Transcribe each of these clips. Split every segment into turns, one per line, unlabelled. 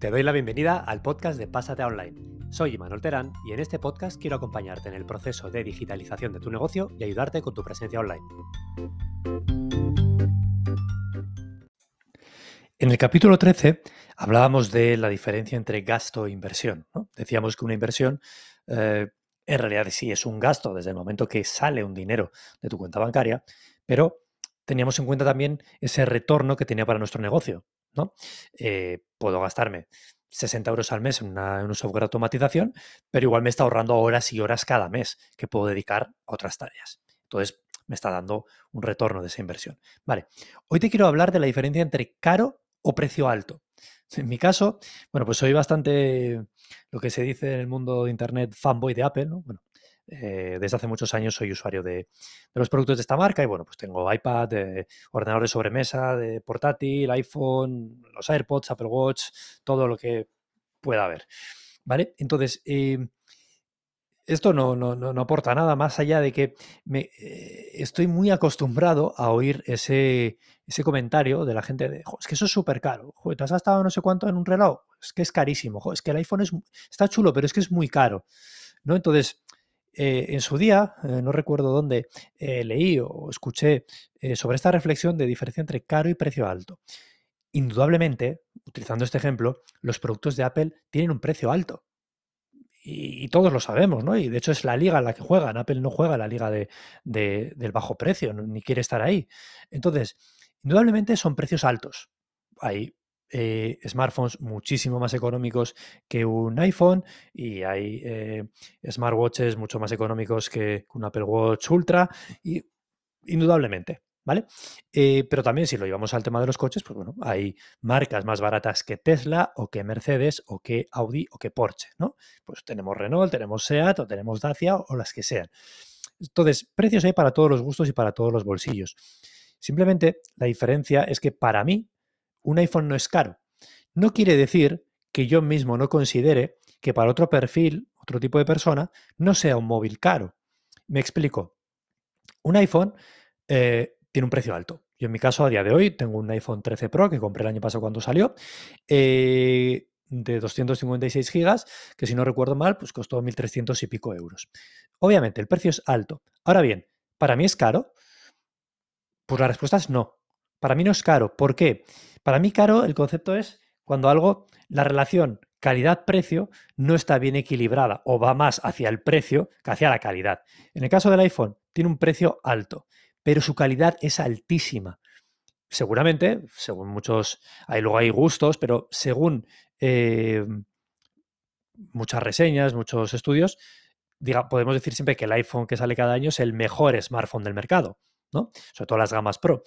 Te doy la bienvenida al podcast de Pásate Online. Soy Imanol Terán y en este podcast quiero acompañarte en el proceso de digitalización de tu negocio y ayudarte con tu presencia online. En el capítulo 13 hablábamos de la diferencia entre gasto e inversión. Decíamos que una inversión eh, en realidad sí es un gasto desde el momento que sale un dinero de tu cuenta bancaria, pero teníamos en cuenta también ese retorno que tenía para nuestro negocio. ¿No? Eh, puedo gastarme 60 euros al mes en, un software de automatización, pero igual me está ahorrando horas y horas cada mes que puedo dedicar a otras tareas. Entonces, me está dando un retorno de esa inversión. Vale, hoy te quiero hablar de la diferencia entre caro o precio alto. En mi caso, bueno, pues soy bastante lo que se dice en el mundo de Internet fanboy de Apple, ¿no? Bueno, eh, desde hace muchos años soy usuario de, los productos de esta marca y bueno, pues tengo iPad, eh, ordenador de sobremesa, de portátil, iPhone, los AirPods, Apple Watch, todo lo que pueda haber. ¿Vale? Entonces, eh, esto no, aporta nada más allá de que me, estoy muy acostumbrado a oír ese, comentario de la gente de, es que eso es súper caro, ¿te has gastado no sé cuánto en un reloj? Es que es carísimo, es que el iPhone es, está chulo, pero es que es muy caro. ¿no? Entonces, eh, en su día, eh, no recuerdo dónde, eh, leí o escuché sobre esta reflexión de diferencia entre caro y precio alto. Indudablemente, utilizando este ejemplo, los productos de Apple tienen un precio alto. Y, todos lo sabemos, ¿no? Y de hecho es la liga en la que juegan. Apple no juega la liga de, del bajo precio, ni quiere estar ahí. Entonces, indudablemente son precios altos. Hay eh, smartphones muchísimo más económicos que un iPhone y hay eh, smartwatches mucho más económicos que un Apple Watch Ultra, y, indudablemente. ¿Vale? Eh, pero también si lo llevamos al tema de los coches, pues bueno, hay marcas más baratas que Tesla o que Mercedes o que Audi o que Porsche, ¿no? Pues tenemos Renault, tenemos Seat o tenemos Dacia o las que sean. Entonces, precios hay para todos los gustos y para todos los bolsillos. Simplemente la diferencia es que para mí un iPhone no es caro. No quiere decir que yo mismo no considere que para otro perfil, otro tipo de persona, no sea un móvil caro. Me explico. Un iPhone eh, tiene un precio alto. Yo en mi caso, a día de hoy, tengo un iPhone 13 Pro que compré el año pasado cuando salió, eh, de 256 gigas, que si no recuerdo mal, pues costó 1.300 y pico euros. Obviamente, el precio es alto. Ahora bien, ¿para mí es caro? Pues la respuesta es no. Para mí no es caro. ¿Por qué? Para mí caro el concepto es cuando algo, la relación calidad-precio no está bien equilibrada o va más hacia el precio que hacia la calidad. En el caso del iPhone, tiene un precio alto, pero su calidad es altísima. Seguramente, según muchos, luego hay gustos, pero según eh, muchas reseñas, muchos estudios, diga, podemos decir siempre que el iPhone que sale cada año es el mejor smartphone del mercado, ¿no? Sobre todo las gamas Pro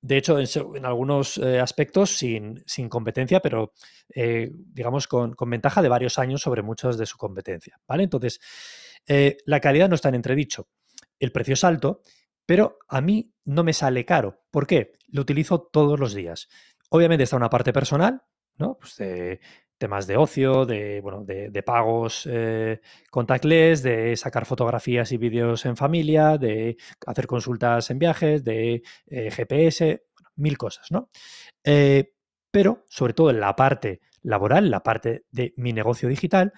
de hecho, en, algunos eh, aspectos sin, competencia, pero eh, digamos con, ventaja de varios años sobre muchas de su competencia. ¿vale? Entonces, eh, la calidad no está en entredicho. El precio es alto, pero a mí no me sale caro. ¿Por qué? Lo utilizo todos los días. Obviamente está una parte personal, ¿no? Pues de temas de ocio, de, bueno, de, pagos contactless, de sacar fotografías y vídeos en familia, de hacer consultas en viajes, de GPS, mil cosas, ¿no? Eh, pero, sobre todo en la parte laboral, la parte de mi negocio digital,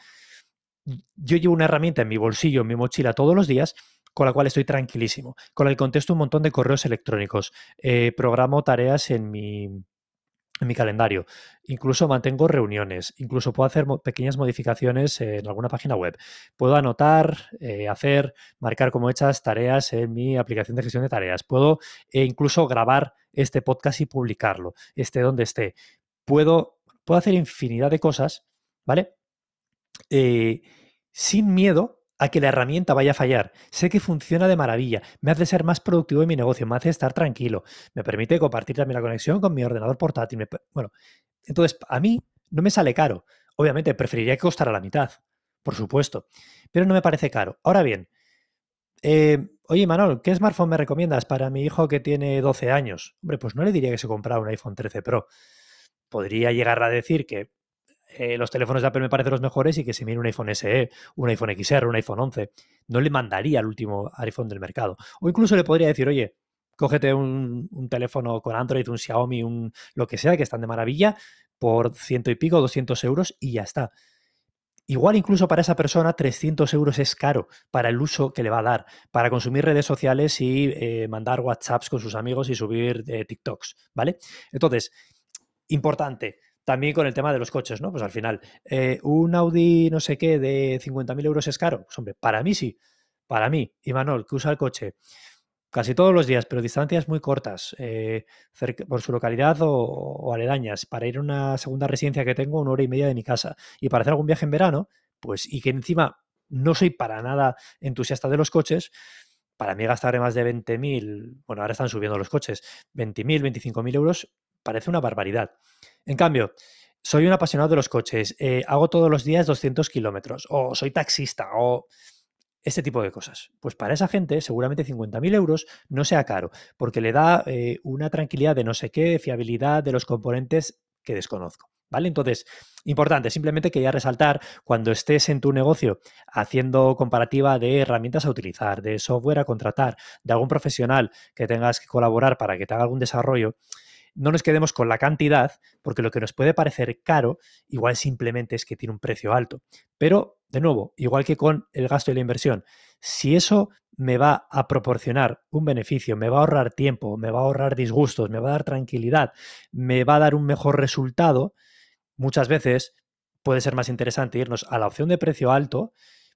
yo llevo una herramienta en mi bolsillo, en mi mochila todos los días con la cual estoy tranquilísimo, con la que contesto un montón de correos electrónicos, eh, programo tareas en mi, en mi calendario. Incluso mantengo reuniones, incluso puedo hacer pequeñas modificaciones en alguna página web. Puedo anotar, eh, hacer, marcar como hechas tareas en mi aplicación de gestión de tareas. Puedo eh, incluso grabar este podcast y publicarlo, esté donde esté. Puedo, puedo hacer infinidad de cosas, ¿vale? Eh, sin miedo a que la herramienta vaya a fallar. Sé que funciona de maravilla, me hace ser más productivo en mi negocio, me hace estar tranquilo, me permite compartir también la conexión con mi ordenador portátil. bueno, entonces a mí no me sale caro. Obviamente preferiría que costara la mitad, por supuesto, pero no me parece caro. Ahora bien, eh, oye Manol, ¿qué smartphone me recomiendas para mi hijo que tiene 12 años? Hombre, pues no le diría que se comprara un iPhone 13 Pro. Podría llegar a decir que eh, los teléfonos de Apple me parecen los mejores y que si mire un iPhone SE, un iPhone XR, un iPhone 11, no le mandaría el último iPhone del mercado. O incluso le podría decir, oye, cógete un, teléfono con Android, un Xiaomi, un lo que sea, que están de maravilla, por ciento y pico, 200 euros y ya está. Igual incluso para esa persona 300 euros es caro para el uso que le va a dar, para consumir redes sociales y eh, mandar WhatsApps con sus amigos y subir eh, TikToks, ¿vale? Entonces, importante, también con el tema de los coches, ¿no? Pues al final, eh, un Audi no sé qué de 50.000 euros es caro. Pues hombre, para mí sí, para mí, Imanol, que usa el coche casi todos los días, pero distancias muy cortas, por su localidad o, aledañas, para ir a una segunda residencia que tengo una hora y media de mi casa y para hacer algún viaje en verano, pues y que encima no soy para nada entusiasta de los coches, para mí gastar más de 20.000, bueno, ahora están subiendo los coches, 20.000, 25.000 euros, parece una barbaridad. En cambio, soy un apasionado de los coches, eh, hago todos los días 200 kilómetros, o soy taxista, o este tipo de cosas. Pues para esa gente seguramente 50.000 euros no sea caro, porque le da eh, una tranquilidad de no sé qué, fiabilidad de los componentes que desconozco. ¿Vale? Entonces, importante, simplemente quería resaltar cuando estés en tu negocio haciendo comparativa de herramientas a utilizar, de software a contratar, de algún profesional que tengas que colaborar para que te haga algún desarrollo, no nos quedemos con la cantidad, porque lo que nos puede parecer caro, igual simplemente es que tiene un precio alto. Pero, de nuevo, igual que con el gasto y la inversión, si eso me va a proporcionar un beneficio, me va a ahorrar tiempo, me va a ahorrar disgustos, me va a dar tranquilidad, me va a dar un mejor resultado, muchas veces puede ser más interesante irnos a la opción de precio alto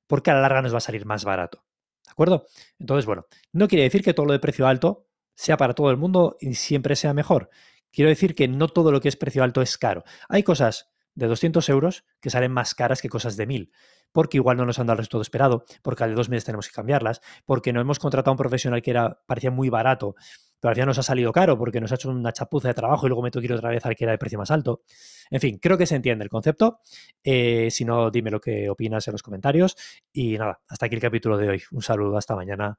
porque a la larga nos va a salir más barato. ¿De acuerdo? Entonces, bueno, no quiere decir que todo lo de precio alto sea para todo el mundo y siempre sea mejor. Quiero decir que no todo lo que es precio alto es caro. Hay cosas de 200 euros que salen más caras que cosas de 1000, porque igual no nos han dado el resultado esperado, porque al de dos meses tenemos que cambiarlas, porque no hemos contratado a un profesional que era, parecía muy barato, pero al final nos ha salido caro porque nos ha hecho una chapuza de trabajo y luego me tengo que ir otra vez al que era de precio más alto. En fin, creo que se entiende el concepto. Eh, si no, dime lo que opinas en los comentarios. Y nada, hasta aquí el capítulo de hoy. Un saludo, hasta mañana.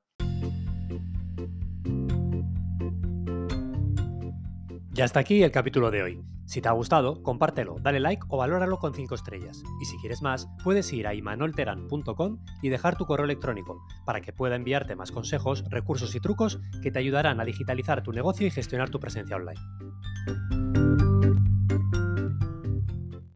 Ya está aquí el capítulo de hoy. Si te ha gustado, compártelo, dale like o valóralo con 5 estrellas. Y si quieres más, puedes ir a imanolteran.com y dejar tu correo electrónico para que pueda enviarte más consejos, recursos y trucos que te ayudarán a digitalizar tu negocio y gestionar tu presencia online.